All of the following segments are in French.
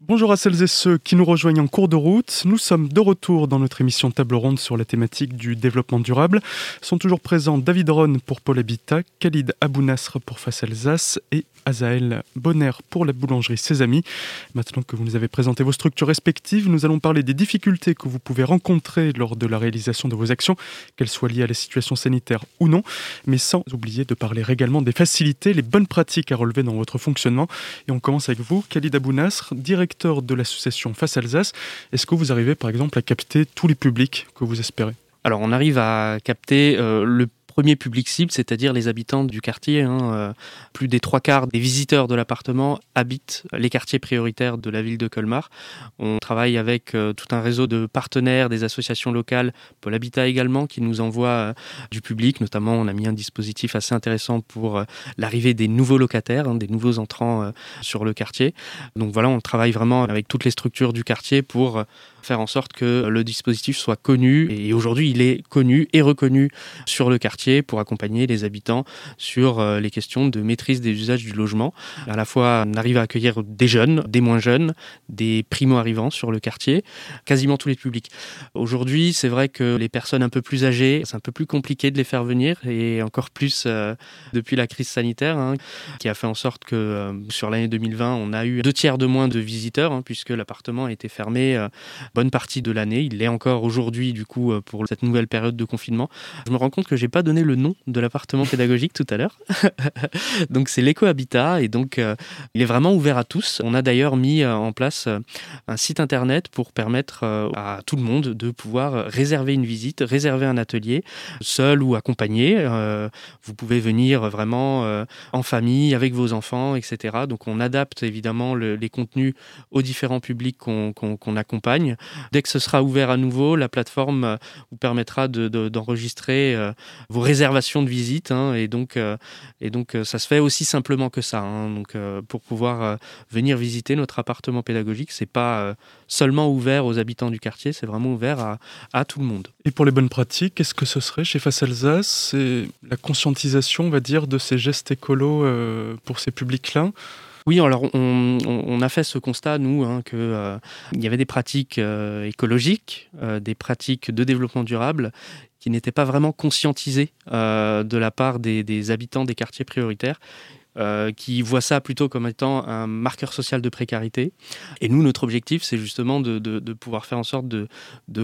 Bonjour à celles et ceux qui nous rejoignent en cours de route. Nous sommes de retour dans notre émission Table Ronde sur la thématique du développement durable. Sont toujours présents David Ron pour Pôle Habitat, Khalid Abounasr pour Face Alsace et Azaël Bonner pour la boulangerie Ses Amis. Maintenant que vous nous avez présenté vos structures respectives, nous allons parler des difficultés que vous pouvez rencontrer lors de la réalisation de vos actions, qu'elles soient liées à la situation sanitaire ou non, mais sans oublier de parler également des facilités, les bonnes pratiques à relever dans votre fonctionnement. Et on commence avec vous, Khalid Abounasr, directeur de l'association Face Alsace. Est-ce que vous arrivez par exemple à capter tous les publics que vous espérez? Alors on arrive à capter euh, le premier public cible, c'est-à-dire les habitants du quartier. Hein, euh, plus des trois quarts des visiteurs de l'appartement habitent les quartiers prioritaires de la ville de Colmar. On travaille avec euh, tout un réseau de partenaires, des associations locales, Pôle Habitat également, qui nous envoient euh, du public. Notamment, on a mis un dispositif assez intéressant pour l'arrivée des nouveaux locataires, hein, des nouveaux entrants sur le quartier. Donc voilà, on travaille vraiment avec toutes les structures du quartier pour faire en sorte que le dispositif soit connu. Et aujourd'hui, il est connu et reconnu sur le quartier pour accompagner les habitants sur euh, les questions de maîtrise des usages du logement. À la fois, on arrive à accueillir des jeunes, des moins jeunes, des primo-arrivants sur le quartier, quasiment tous les publics. Aujourd'hui, c'est vrai que les personnes un peu plus âgées, c'est un peu plus compliqué de les faire venir et encore plus euh, depuis la crise sanitaire hein, qui a fait en sorte que euh, sur l'année 2020, on a eu deux tiers de moins de visiteurs hein, puisque l'appartement a été fermé bonne partie de l'année. Il l'est encore aujourd'hui, du coup, euh, pour cette nouvelle période de confinement. Je me rends compte que j'ai pas donné le nom de l'appartement pédagogique tout à l'heure. donc, c'est l'éco-habitat et donc, euh, il est vraiment ouvert à tous. On a d'ailleurs mis euh, en place un site internet pour permettre à tout le monde de pouvoir réserver une visite, réserver un atelier, seul ou accompagné. Vous pouvez venir vraiment en famille, avec vos enfants, etc. Donc, on adapte évidemment les contenus aux différents publics qu'on accompagne. Dès que ce sera ouvert à nouveau, la plateforme euh, vous permettra d'enregistrer euh, vos réservations de visite. Hein, et donc, euh, ça se fait aussi simplement que ça. Hein. donc, pour pouvoir venir visiter notre appartement pédagogique, c'est pas seulement ouvert aux habitants du quartier, c'est vraiment ouvert à, à, tout le monde. Et pour les bonnes pratiques, qu'est-ce que ce serait chez Face Alsace? C'est la conscientisation, on va dire, de ces gestes écolos pour ces publics-là? Oui, alors on, a fait ce constat, nous, hein, qu'il euh, y avait des pratiques euh, écologiques, euh, des pratiques de développement durable qui n'étaient pas vraiment conscientisées de la part des habitants des quartiers prioritaires euh, qui voient ça plutôt comme étant un marqueur social de précarité. Et nous, notre objectif, c'est justement de, pouvoir faire en sorte de,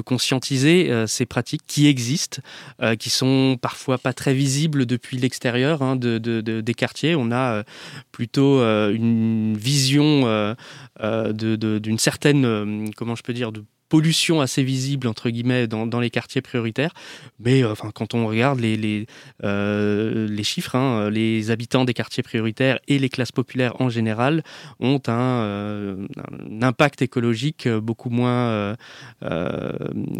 conscientiser euh, ces pratiques qui existent, euh, qui sont parfois pas très visibles depuis l'extérieur hein, de, des quartiers. On a plutôt une vision d'une certaine, comment je peux dire, de pollution assez visible entre guillemets dans, dans les quartiers prioritaires. Mais euh, enfin, quand on regarde les, les, euh, les chiffres, hein, les habitants des quartiers prioritaires et les classes populaires en général ont un, euh, un impact écologique beaucoup moins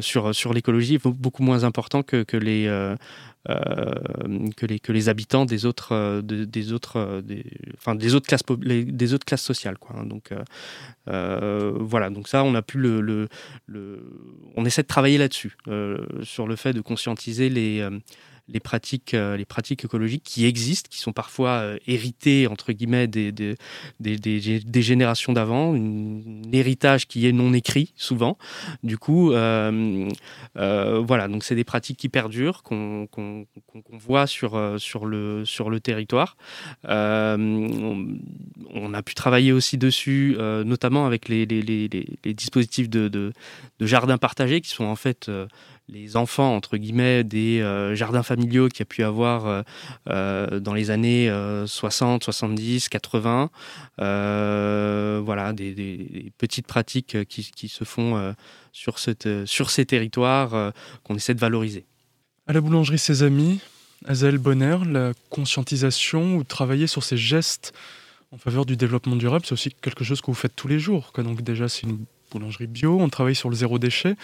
sur, sur l'écologie, beaucoup moins important que, que les euh, que, les, que les habitants des autres, euh, des autres, euh, des, enfin, des autres classes, des autres classes sociales. Quoi. Hein. Donc voilà, donc ça, on a pu le, le, on essaie de travailler là-dessus, sur le fait de conscientiser les les pratiques, euh, les pratiques écologiques qui existent, qui sont parfois euh, héritées, entre guillemets, des, des, des, générations d'avant, un héritage qui est non écrit, souvent. Du coup, euh, voilà, donc c'est des pratiques qui perdurent, qu'on voit sur, sur, le, sur le territoire. On, a pu travailler aussi dessus, notamment avec les, les, les, les dispositifs de, de, de, jardins partagés, qui sont en fait les enfants, entre guillemets, des euh, jardins familiaux qu'il y a pu avoir euh, euh, dans les années 60, 70, 80. voilà, des, petites pratiques qui, se font sur, cette, sur ces territoires qu'on essaie de valoriser. À la boulangerie Ses Amis, Azael Bonner, la conscientisation ou travailler sur ces gestes en faveur du développement durable, c'est aussi quelque chose que vous faites tous les jours. Donc déjà, c'est une boulangerie bio, on travaille sur le zéro déchet.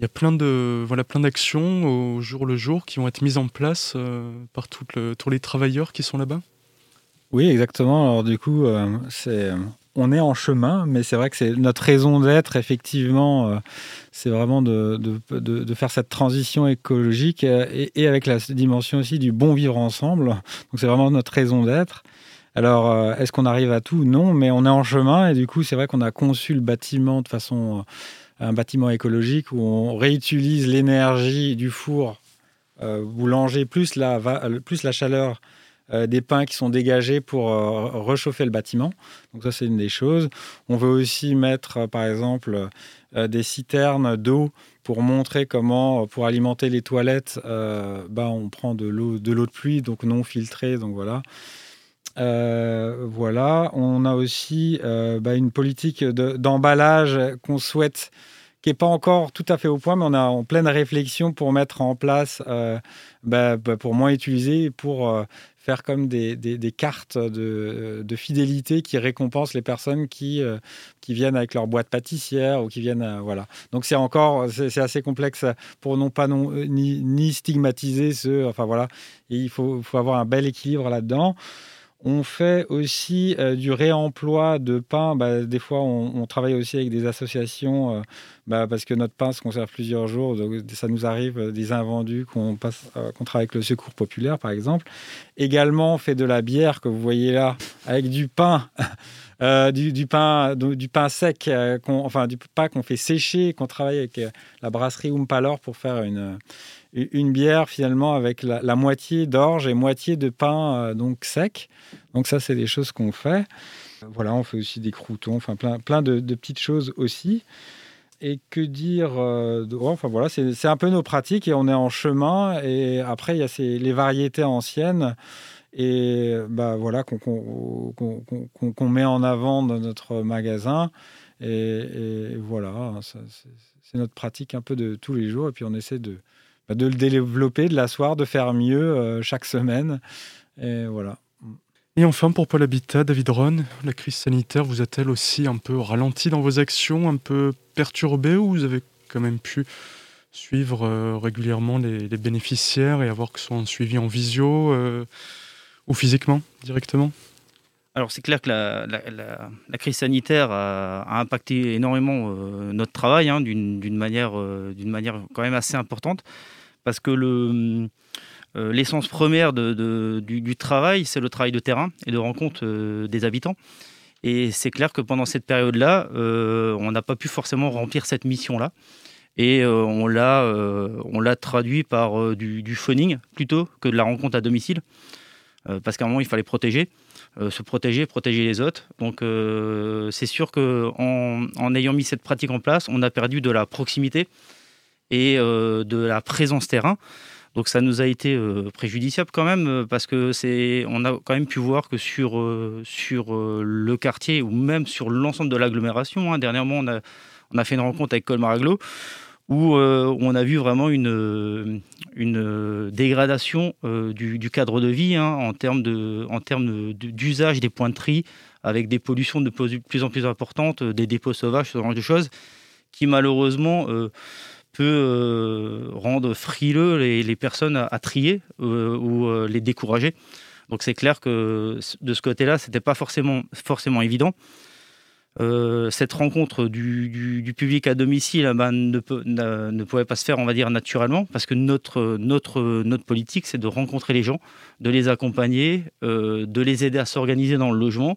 Il y a plein de voilà plein d'actions au jour le jour qui vont être mises en place euh, par tous les travailleurs qui sont là-bas? Oui, exactement. Alors du coup, euh, c'est on est en chemin, mais c'est vrai que c'est notre raison d'être, effectivement, euh, c'est vraiment de, faire cette transition écologique et, avec la dimension aussi du bon vivre ensemble. Donc c'est vraiment notre raison d'être. Alors, est-ce qu'on arrive à tout? Non, mais on est en chemin et du coup, c'est vrai qu'on a conçu le bâtiment de façon un bâtiment écologique où on réutilise l'énergie du four boulanger plus la, plus la chaleur des pains qui sont dégagés pour réchauffer le bâtiment. Donc ça, c'est une des choses. On veut aussi mettre, par exemple, des citernes d'eau pour montrer comment, pour alimenter les toilettes, bah, on prend de l'eau de, l'eau de pluie, donc non filtrée. Donc voilà. Voilà. On a aussi bah, une politique d'emballage qu'on souhaite qui n'est pas encore tout à fait au point, mais on est en pleine réflexion pour mettre en place, bah, pour moins utiliser, pour faire comme des, cartes de, fidélité qui récompensent les personnes qui, euh, viennent avec leur boîte pâtissière ou qui viennent. Euh, voilà. Donc c'est encore c'est assez complexe pour non pas non, euh, ni, stigmatiser ce. Enfin voilà. Et il faut avoir un bel équilibre là-dedans. On fait aussi euh, du réemploi de pain. Bah, des fois, on, travaille aussi avec des associations euh, bah, parce que notre pain se conserve plusieurs jours. Donc, ça nous arrive euh, des invendus qu'on passe, qu'on travaille avec le Secours populaire, par exemple. Également, on fait de la bière que vous voyez là avec du pain. du, pain, sec, enfin du pain qu'on fait sécher, qu'on travaille avec la brasserie Umpalor pour faire une, une bière finalement avec la, moitié d'orge et moitié de pain euh, donc sec. Donc ça, c'est des choses qu'on fait. Voilà, on fait aussi des croutons, enfin plein, plein de, petites choses aussi. Et que dire euh, Enfin voilà, c'est un peu nos pratiques et on est en chemin. Et après, il y a ces, les variétés anciennes et bah voilà qu'on met en avant dans notre magasin. Et, et voilà, c'est notre pratique un peu de tous les jours. Et puis on essaie de, de le développer, de l'asseoir, de faire mieux euh, chaque semaine. Et voilà. Et enfin, pour Paul Habitat, David Ron, la crise sanitaire vous a-t-elle aussi un peu ralenti dans vos actions, un peu perturbé, ou vous avez quand même pu suivre euh, régulièrement les, bénéficiaires et avoir que ce soit un suivi en visio euh, ou physiquement, directement? Alors c'est clair que la, crise sanitaire a, impacté énormément notre travail hein, d'une manière, manière quand même assez importante parce que euh, l'essence première du, travail, c'est le travail de terrain et de rencontre euh, des habitants. Et c'est clair que pendant cette période-là, euh, on n'a pas pu forcément remplir cette mission-là. Et on l'a traduit par du, du, phoning plutôt que de la rencontre à domicile. parce qu'à un moment, il fallait protéger. se protéger, protéger les autres. Donc c'est sûr qu'en en ayant mis cette pratique en place, on a perdu de la proximité et euh, de la présence terrain. Donc ça nous a été euh, préjudiciable quand même euh, parce que c'est, on a quand même pu voir que sur sur le quartier ou même sur l'ensemble de l'agglomération. Hein, dernièrement, on a on a fait une rencontre avec Colmar Aglo où on a vu vraiment une, une dégradation du, cadre de vie hein, en termes, de, en termes d'usage des points de tri, avec des pollutions de plus en plus importantes, des dépôts sauvages, ce genre de choses, qui malheureusement peut euh, rendre frileux les, personnes à, trier euh, ou euh, les décourager. Donc c'est clair que de ce côté-là, ce n'était pas forcément, forcément évident. cette rencontre du, public à domicile eh ben, ne, pouvait pas se faire, on va dire, naturellement, parce que notre, notre, notre politique, c'est de rencontrer les gens, de les accompagner, de les aider à s'organiser dans le logement,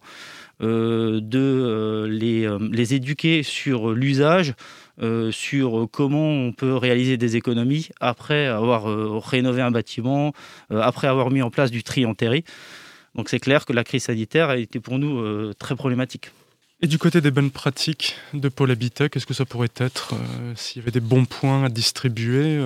de les, les éduquer sur l'usage, euh, sur comment on peut réaliser des économies après avoir euh, rénové un bâtiment, euh, après avoir mis en place du tri en terre. Donc c'est clair que la crise sanitaire a été pour nous très problématique. Et du côté des bonnes pratiques de Pôle Habitat, qu'est-ce que ça pourrait être S'il y avait des bons points à distribuer,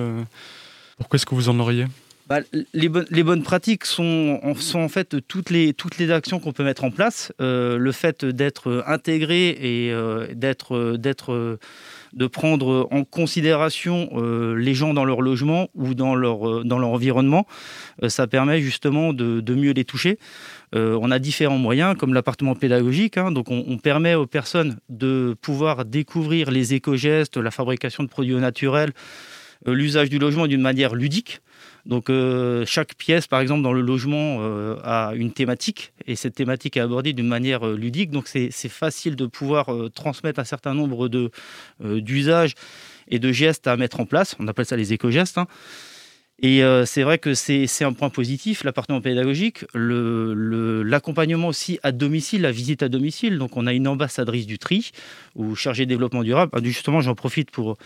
pourquoi est-ce que vous en auriez? Bah, les, bonnes pratiques sont, en fait toutes les, toutes les actions qu'on peut mettre en place. le fait d'être intégré et d'être de prendre en considération euh, les gens dans leur logement ou dans leur, euh, environnement. Euh, ça permet justement de, mieux les toucher. on a différents moyens, comme l'appartement pédagogique. Hein. donc, on, permet aux personnes de pouvoir découvrir les éco-gestes, la fabrication de produits naturels, l'usage du logement d'une manière ludique. Donc euh, chaque pièce, par exemple, dans le logement euh, a une thématique et cette thématique est abordée d'une manière euh, ludique. Donc c'est facile de pouvoir transmettre un certain nombre d'usages et de gestes à mettre en place. On appelle ça les éco-gestes. Hein. Et c'est vrai que c'est un point positif, l'appartement pédagogique, l'accompagnement aussi à domicile, la visite à domicile. Donc on a une ambassadrice du tri ou chargée de développement durable. Ah, justement, j'en profite pour,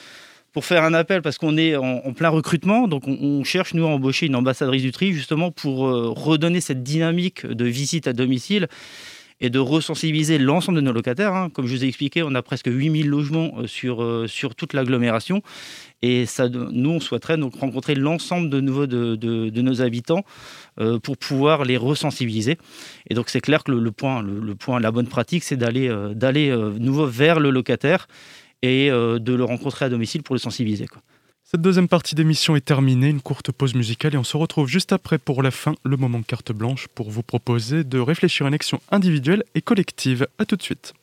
pour faire un appel parce qu'on est en, plein recrutement. Donc on, cherche, nous, à embaucher une ambassadrice du tri justement pour euh, redonner cette dynamique de visite à domicile et de resensibiliser l'ensemble de nos locataires. Hein. Comme je vous ai expliqué, on a presque 8000 logements euh, sur, euh, sur toute l'agglomération. Et ça, nous, on souhaiterait donc rencontrer l'ensemble de nouveau de, de, nos habitants pour pouvoir les resensibiliser. Et donc c'est clair que le, point, le, point, la bonne pratique, c'est d'aller d'aller nouveau vers le locataire et de le rencontrer à domicile pour le sensibiliser. Cette deuxième partie d'émission est terminée, une courte pause musicale et on se retrouve juste après pour la fin, le moment carte blanche, pour vous proposer de réfléchir à une action individuelle et collective. A tout de suite.